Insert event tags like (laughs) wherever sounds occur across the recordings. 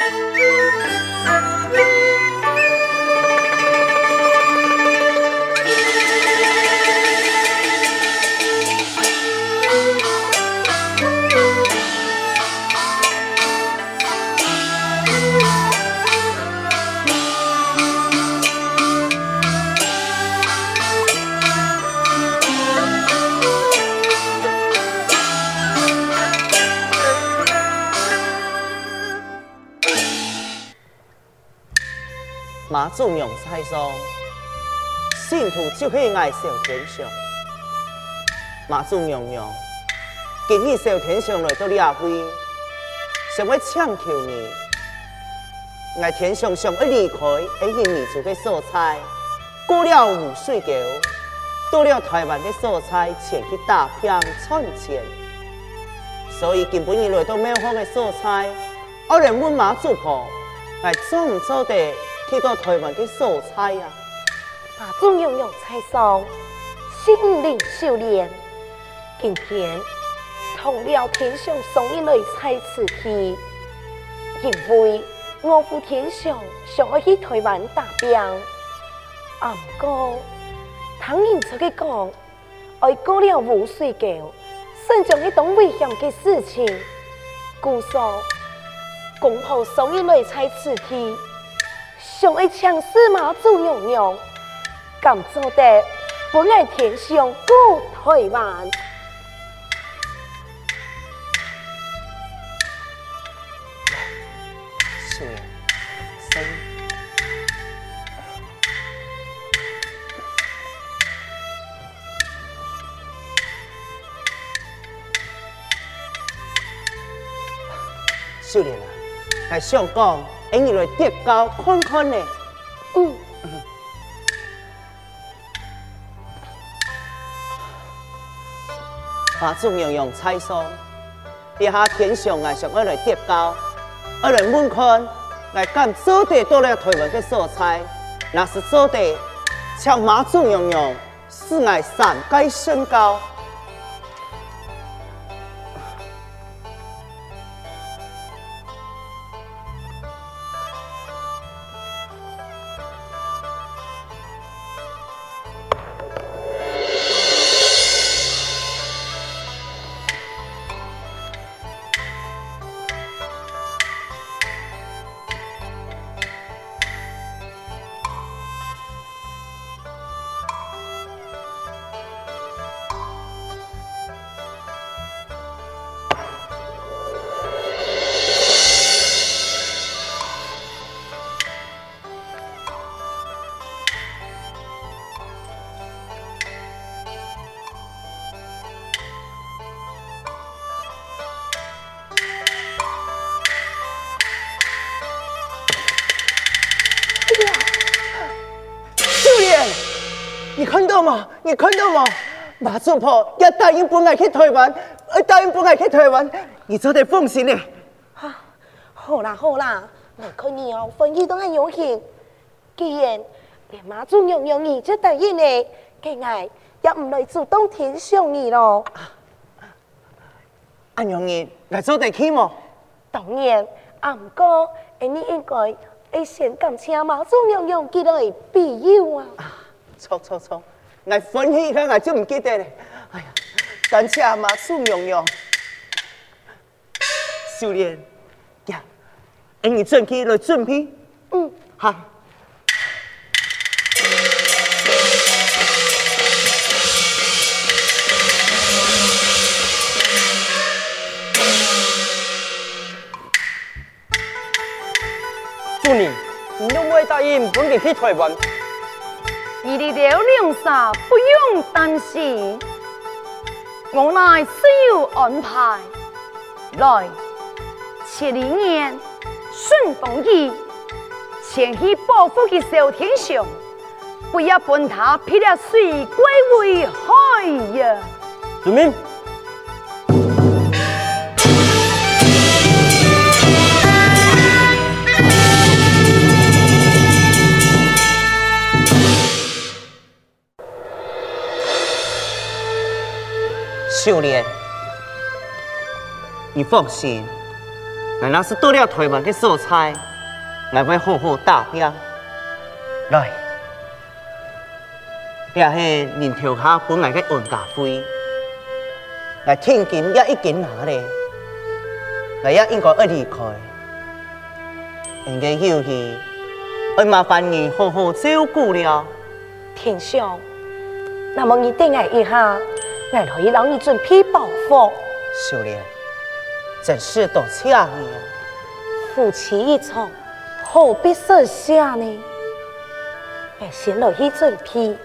马 (laughs) 娘菜说：“信徒就是爱小天上。马祖娘娘，今日小天上来到了会，想要请求你，爱天上上一离开，爱因民族的所在，过了雾水沟，到了台湾的所在，前去打拼赚钱。所以今晡日来到庙方的所在，我来问马祖婆，来做唔做的？”去到台湾的所在呀，把中庸用菜上，心灵修炼。今天同了天上送一类菜词去，因为我父天上想要去台湾打拼，啊不过，唐人出去讲，爱过了无水沟，甚将一种危险的事情，故说公婆送一类菜词去。想爱强势马祖娘娘，敢做得不爱天上顾台湾。是，生。秀莲啊，来上讲。你来跌高看看呢？嗯。马祖娘娘猜说，一下天上啊，上要来跌高，我来问看，来干做得到了台湾的所在，那是做地像马祖娘娘，是爱山高身高。你看到吗？你看到吗？马祖婆要答应本来去台湾，要答应本来去台湾，你做得放心呢？哈、啊，好啦好啦，我看你哦，分析都很有心。既然连马祖娘娘你就答应呢，今日也唔来主动提醒你咯。阿娘你来做得去吗？当然，阿唔过，你应该会先感谢马祖娘娘几来庇佑啊。错错错，我分析一下，我就唔记得了。哎呀，感谢阿妈苏娘娘，秀莲呀，哎，你准备来准备。嗯，好。祝你，你有冇答应本地去台湾？你的了两啥不用担心，我乃自有安排。来，七零年顺风耳前去报复的小天上，不要本他劈了水归为海呀！遵命。秀莲，你放心，我若是到了台湾的所在，我会好好打拼。来，这是人头下本来的安家费，来天金也已经拿了，我也应该要离开。应该休息，要麻烦你好好照顾了。天上，那么你等我一下，我来让你准备报复。秀莲，真是多谢你啊！夫妻一场，何必设下呢？我先来去准备。(coughs)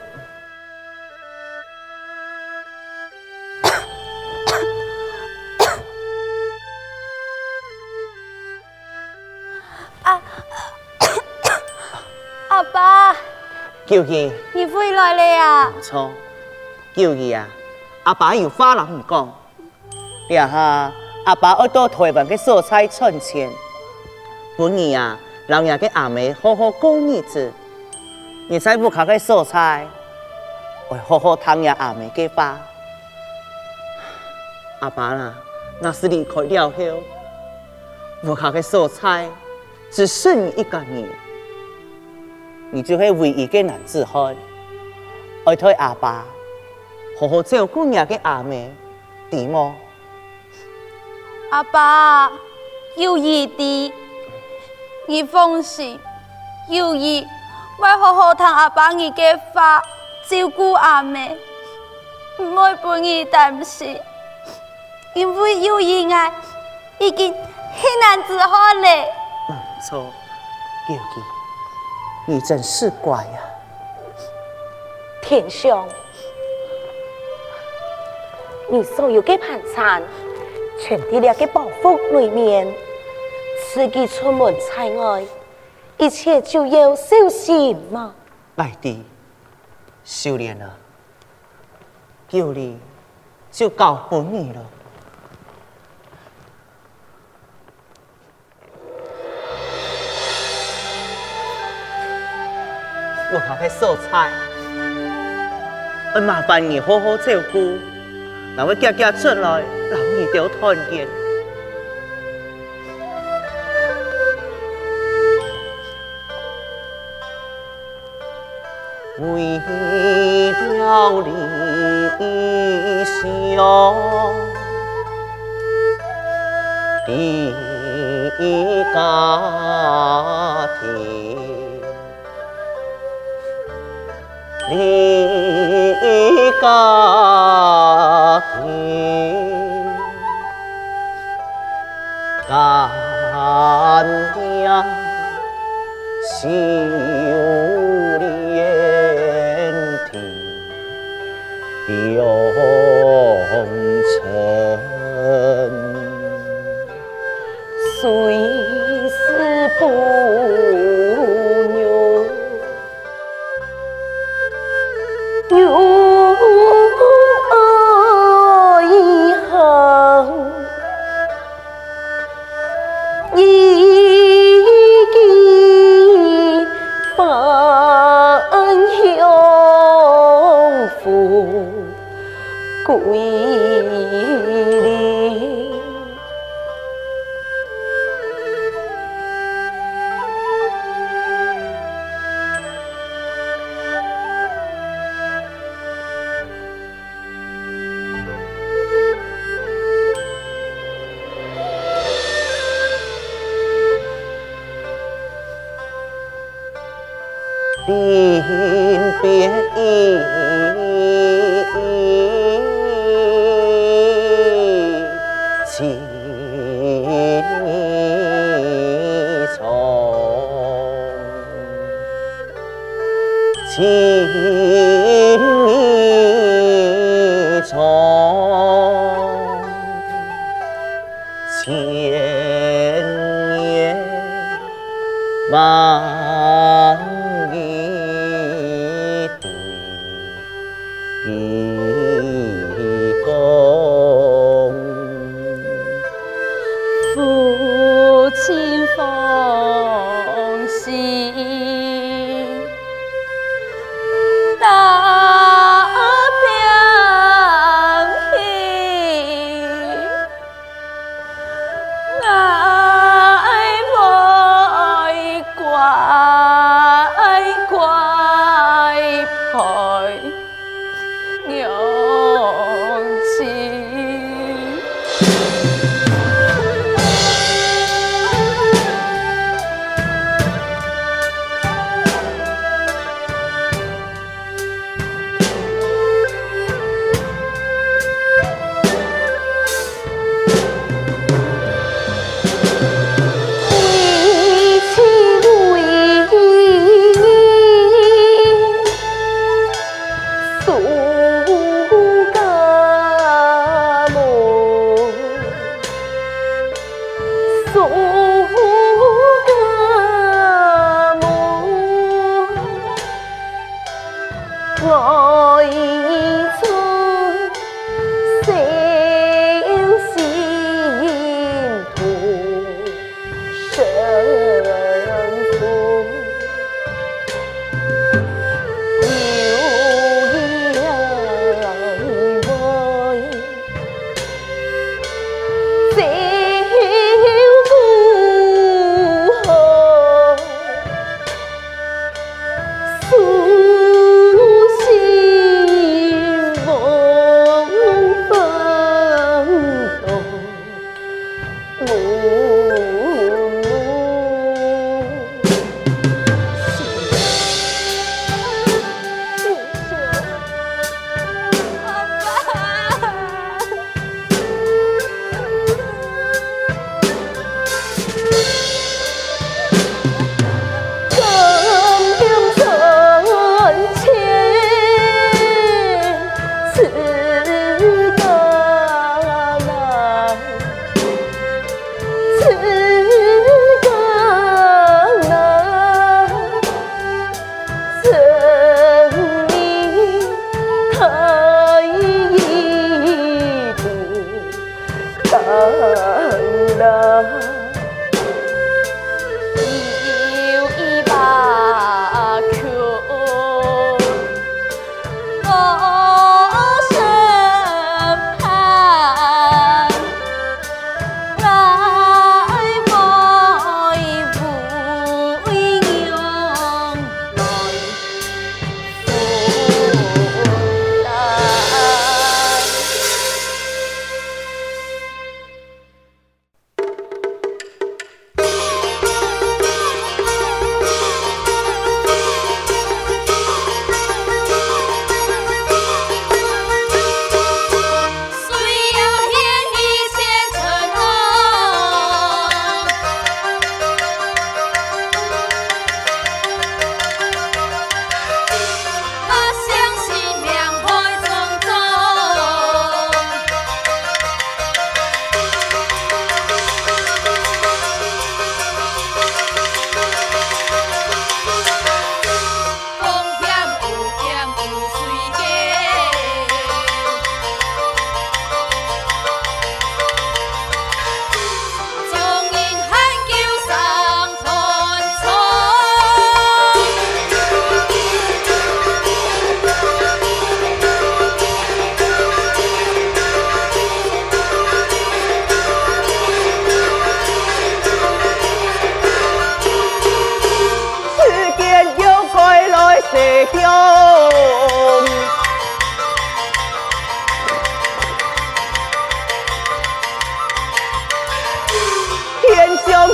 救义，你回来了呀？没错，救义啊！阿爸有话人唔讲，呀哈！阿爸要到台湾嘅蔬菜存钱，本意啊，让人嘅阿妹好好过日子。你在屋卡嘅蔬菜，会好好听人阿妹嘅爸。阿爸啦，那是离开了后，屋卡嘅蔬菜只剩一个人。你就会唯一嘅男子汉，爱替阿爸好好照顾人嘅阿妹，点么？阿爸有义的，你放心，有义我好好听阿爸你嘅话，照顾阿妹，唔会俾你担心，因为有义爱已经很难治好了。嗯，错，有义。你真是乖呀，天上，你所有的盘缠，全在了个包袱里面。自己出门在外，一切就要小心嘛。来的，秀莲啊，叫你就交给你了。我还会做菜，我麻烦你好好照顾，那我家家出来，让你都团圆。为了理想的家庭。你家干爹修炼的永成，虽是不。cụi 啊。anh quay hỏi thôi. 어. 어.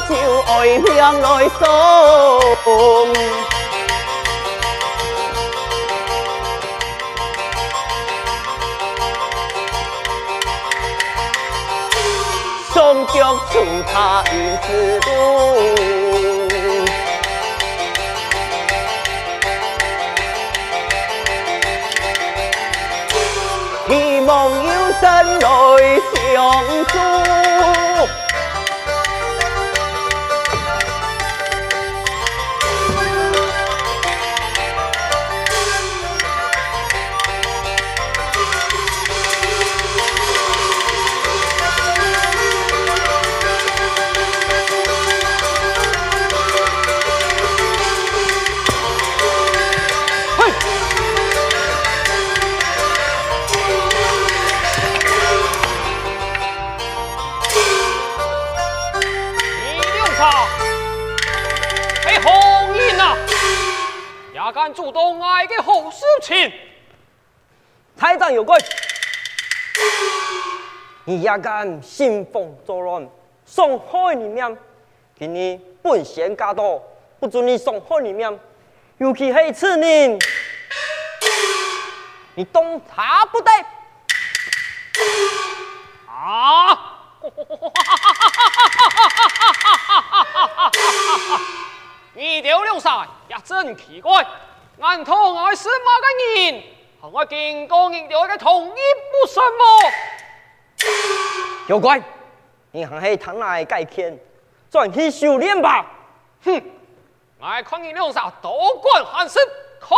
往来送。双脚出他应知道。望有生来相助。你也敢兴风作乱，伤害人命，今日本县驾到，不准你伤害人命，尤其是此人，你动他不得。啊！你丢两山也真奇怪。俺同爱是马个人，和我经过人家的同意不什么？妖怪，你还是贪爱改天，转去修炼吧。哼，我看你两啥多管闲事，看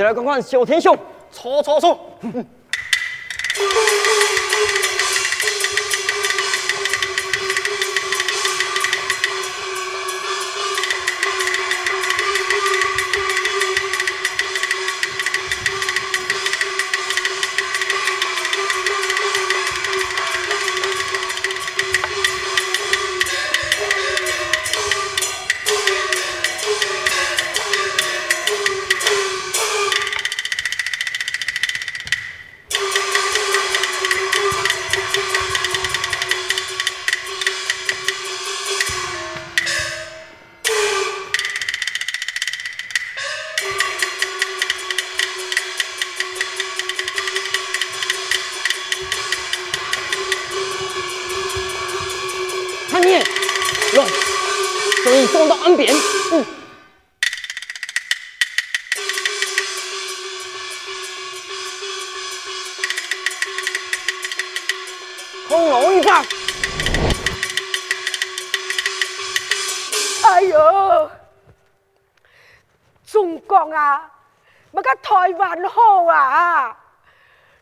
起来，看看小天秀，搓搓搓！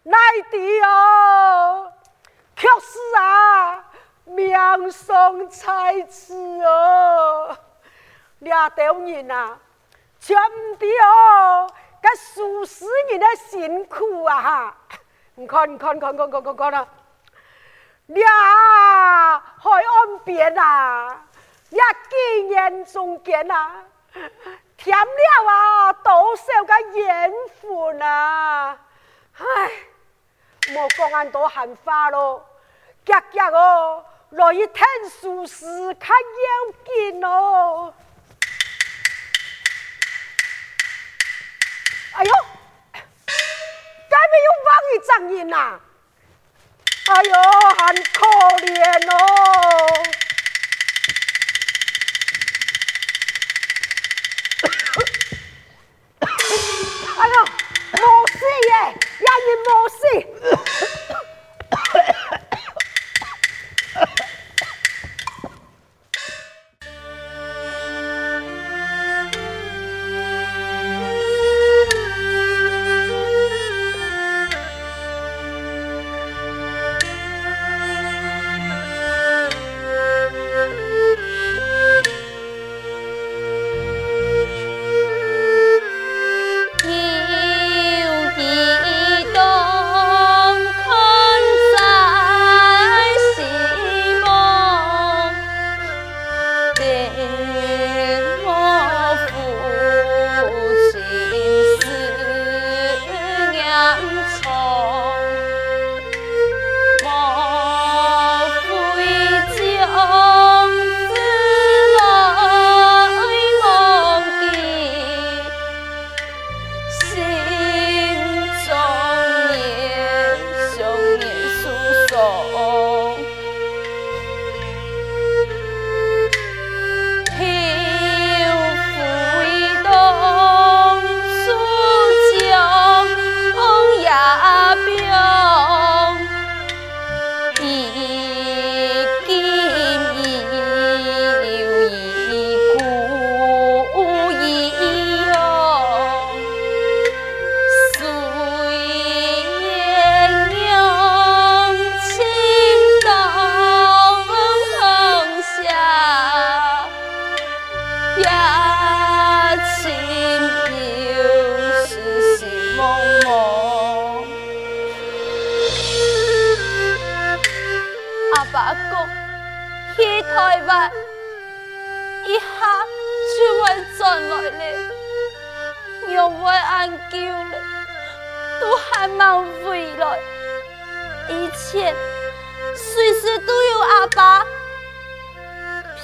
内地哦，却是啊，命丧在此哦。俩条人啊，全掉个数十年的辛苦啊哈！你看，你看，你看，看，看，看，看啦，俩海岸边啊！一几年中间啊，天添了啊，多少个缘分啊！唉，莫讲咁多闲话咯，夹夹哦，来一听书时看要紧哦。哎呦，该没有忘一张人呐？哎呦，很可怜哦。(coughs) Lagi.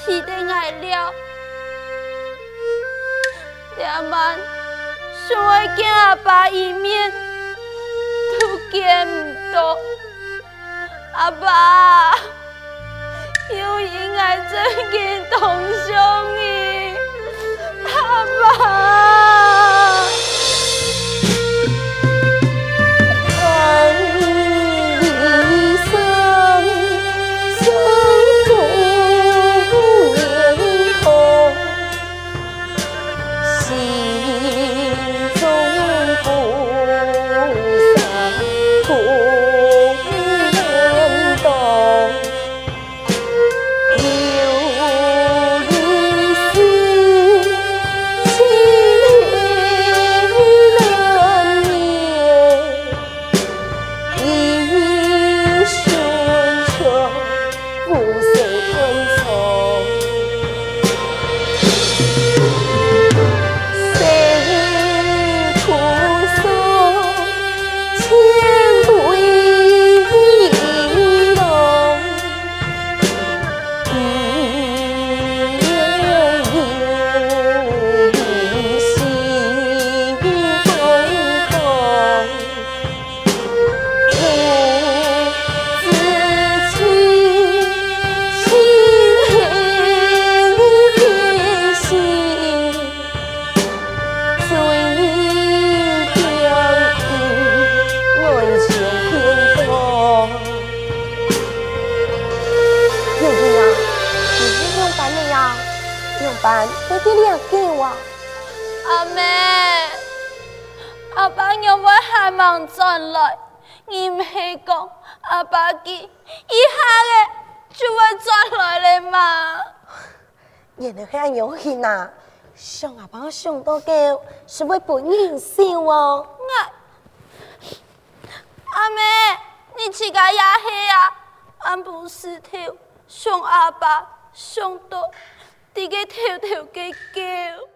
一定爱了。连妈想见阿爸一面都见不到。阿爸有应该真样疼爱你阿爸。上多高是为不人笑哦。阿妹，你自家也黑啊？俺不是跳，上阿爸上多，这个跳跳个叫。